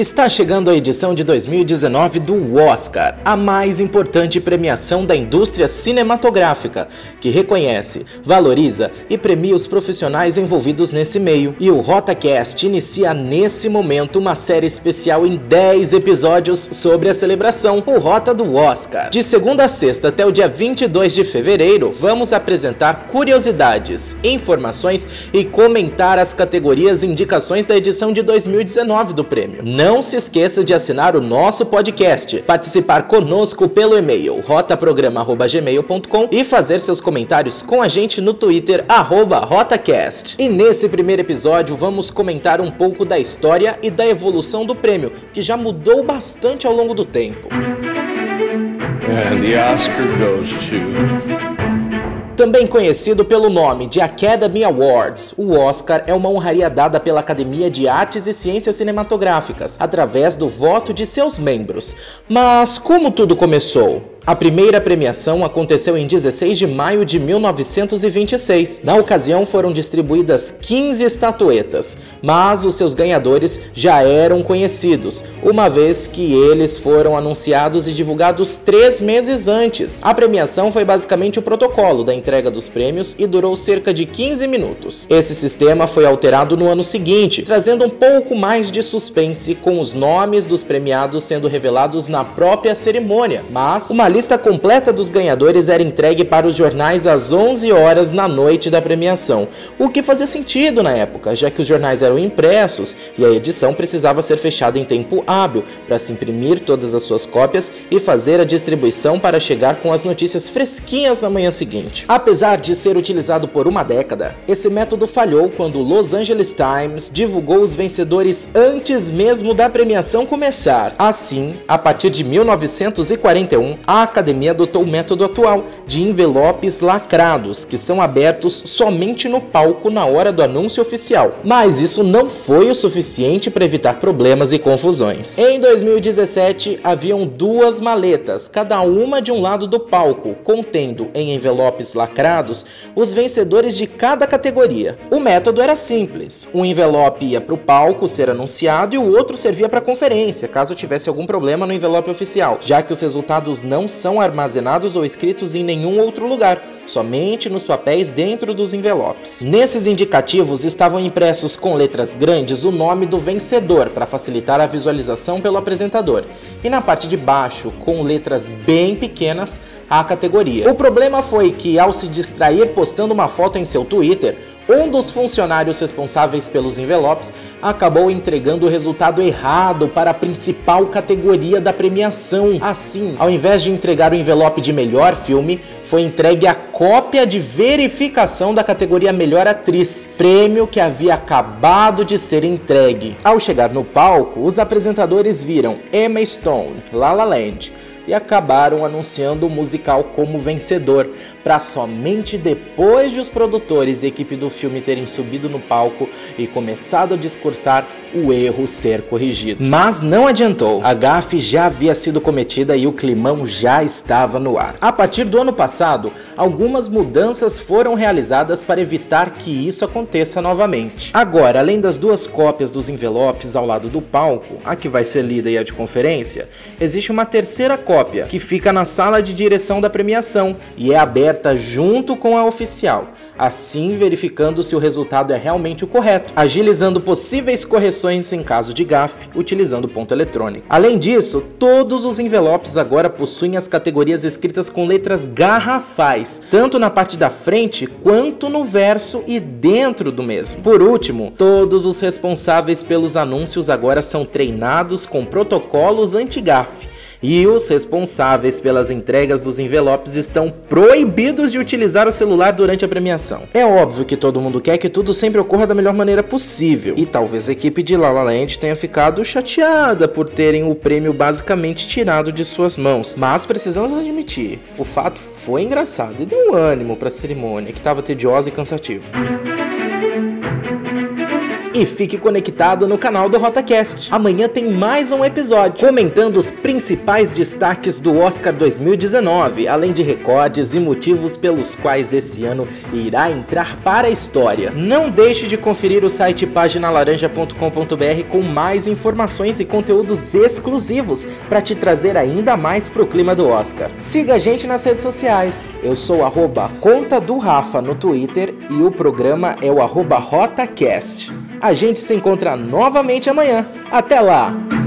Está chegando a edição de 2019 do Oscar, a mais importante premiação da indústria cinematográfica, que reconhece, valoriza e premia os profissionais envolvidos nesse meio. E o RotaCast inicia nesse momento uma série especial em 10 episódios sobre a celebração, o Rota do Oscar. De segunda a sexta até o dia 22 de fevereiro, vamos apresentar curiosidades, informações e comentar as categorias e indicações da edição de 2019 do prêmio. Não não se esqueça de assinar o nosso podcast, participar conosco pelo e-mail rotaprograma.gmail.com e fazer seus comentários com a gente no Twitter, rotacast. E nesse primeiro episódio vamos comentar um pouco da história e da evolução do prêmio, que já mudou bastante ao longo do tempo. And the Oscar goes to... Também conhecido pelo nome de Academy Awards, o Oscar é uma honraria dada pela Academia de Artes e Ciências Cinematográficas através do voto de seus membros. Mas como tudo começou? A primeira premiação aconteceu em 16 de maio de 1926. Na ocasião foram distribuídas 15 estatuetas, mas os seus ganhadores já eram conhecidos, uma vez que eles foram anunciados e divulgados três meses antes. A premiação foi basicamente o protocolo da entrega dos prêmios e durou cerca de 15 minutos. Esse sistema foi alterado no ano seguinte, trazendo um pouco mais de suspense com os nomes dos premiados sendo revelados na própria cerimônia, mas uma lista completa dos ganhadores era entregue para os jornais às 11 horas na noite da premiação, o que fazia sentido na época, já que os jornais eram impressos e a edição precisava ser fechada em tempo hábil para se imprimir todas as suas cópias e fazer a distribuição para chegar com as notícias fresquinhas na manhã seguinte. Apesar de ser utilizado por uma década, esse método falhou quando o Los Angeles Times divulgou os vencedores antes mesmo da premiação começar. Assim, a partir de 1941, a a academia adotou o método atual de envelopes lacrados, que são abertos somente no palco na hora do anúncio oficial. Mas isso não foi o suficiente para evitar problemas e confusões. Em 2017, haviam duas maletas, cada uma de um lado do palco, contendo em envelopes lacrados os vencedores de cada categoria. O método era simples: um envelope ia para o palco ser anunciado e o outro servia para conferência, caso tivesse algum problema no envelope oficial, já que os resultados não são armazenados ou escritos em nenhum outro lugar, somente nos papéis dentro dos envelopes. Nesses indicativos estavam impressos com letras grandes o nome do vencedor para facilitar a visualização pelo apresentador, e na parte de baixo, com letras bem pequenas, a categoria. O problema foi que, ao se distrair postando uma foto em seu Twitter, um dos funcionários responsáveis pelos envelopes acabou entregando o resultado errado para a principal categoria da premiação. Assim, ao invés de entregar o envelope de melhor filme, foi entregue a cópia de verificação da categoria Melhor Atriz, prêmio que havia acabado de ser entregue. Ao chegar no palco, os apresentadores viram Emma Stone, La La Land, e acabaram anunciando o musical como vencedor, para somente depois de os produtores e equipe do filme terem subido no palco e começado a discursar o erro ser corrigido. Mas não adiantou, a gafe já havia sido cometida e o climão já estava no ar. A partir do ano passado, algumas mudanças foram realizadas para evitar que isso aconteça novamente. Agora, além das duas cópias dos envelopes ao lado do palco, a que vai ser lida e a de conferência, existe uma terceira cópia que fica na sala de direção da premiação e é aberta aberta junto com a oficial, assim verificando se o resultado é realmente o correto, agilizando possíveis correções em caso de gafe, utilizando ponto eletrônico. Além disso, todos os envelopes agora possuem as categorias escritas com letras garrafais, tanto na parte da frente quanto no verso e dentro do mesmo. Por último, todos os responsáveis pelos anúncios agora são treinados com protocolos anti-gafe e os responsáveis pelas entregas dos envelopes estão proibidos de utilizar o celular durante a premiação. É óbvio que todo mundo quer que tudo sempre ocorra da melhor maneira possível, e talvez a equipe de La La Land tenha ficado chateada por terem o prêmio basicamente tirado de suas mãos, mas precisamos admitir, o fato foi engraçado e deu um ânimo para a cerimônia que estava tediosa e cansativa. E fique conectado no canal do RotaCast. Amanhã tem mais um episódio comentando os principais destaques do Oscar 2019, além de recordes e motivos pelos quais esse ano irá entrar para a história. Não deixe de conferir o site paginalaranja.com.br com mais informações e conteúdos exclusivos para te trazer ainda mais pro clima do Oscar. Siga a gente nas redes sociais. Eu sou arroba conta do Rafa no Twitter e o programa é o arroba RotaCast. A gente se encontra novamente amanhã. Até lá!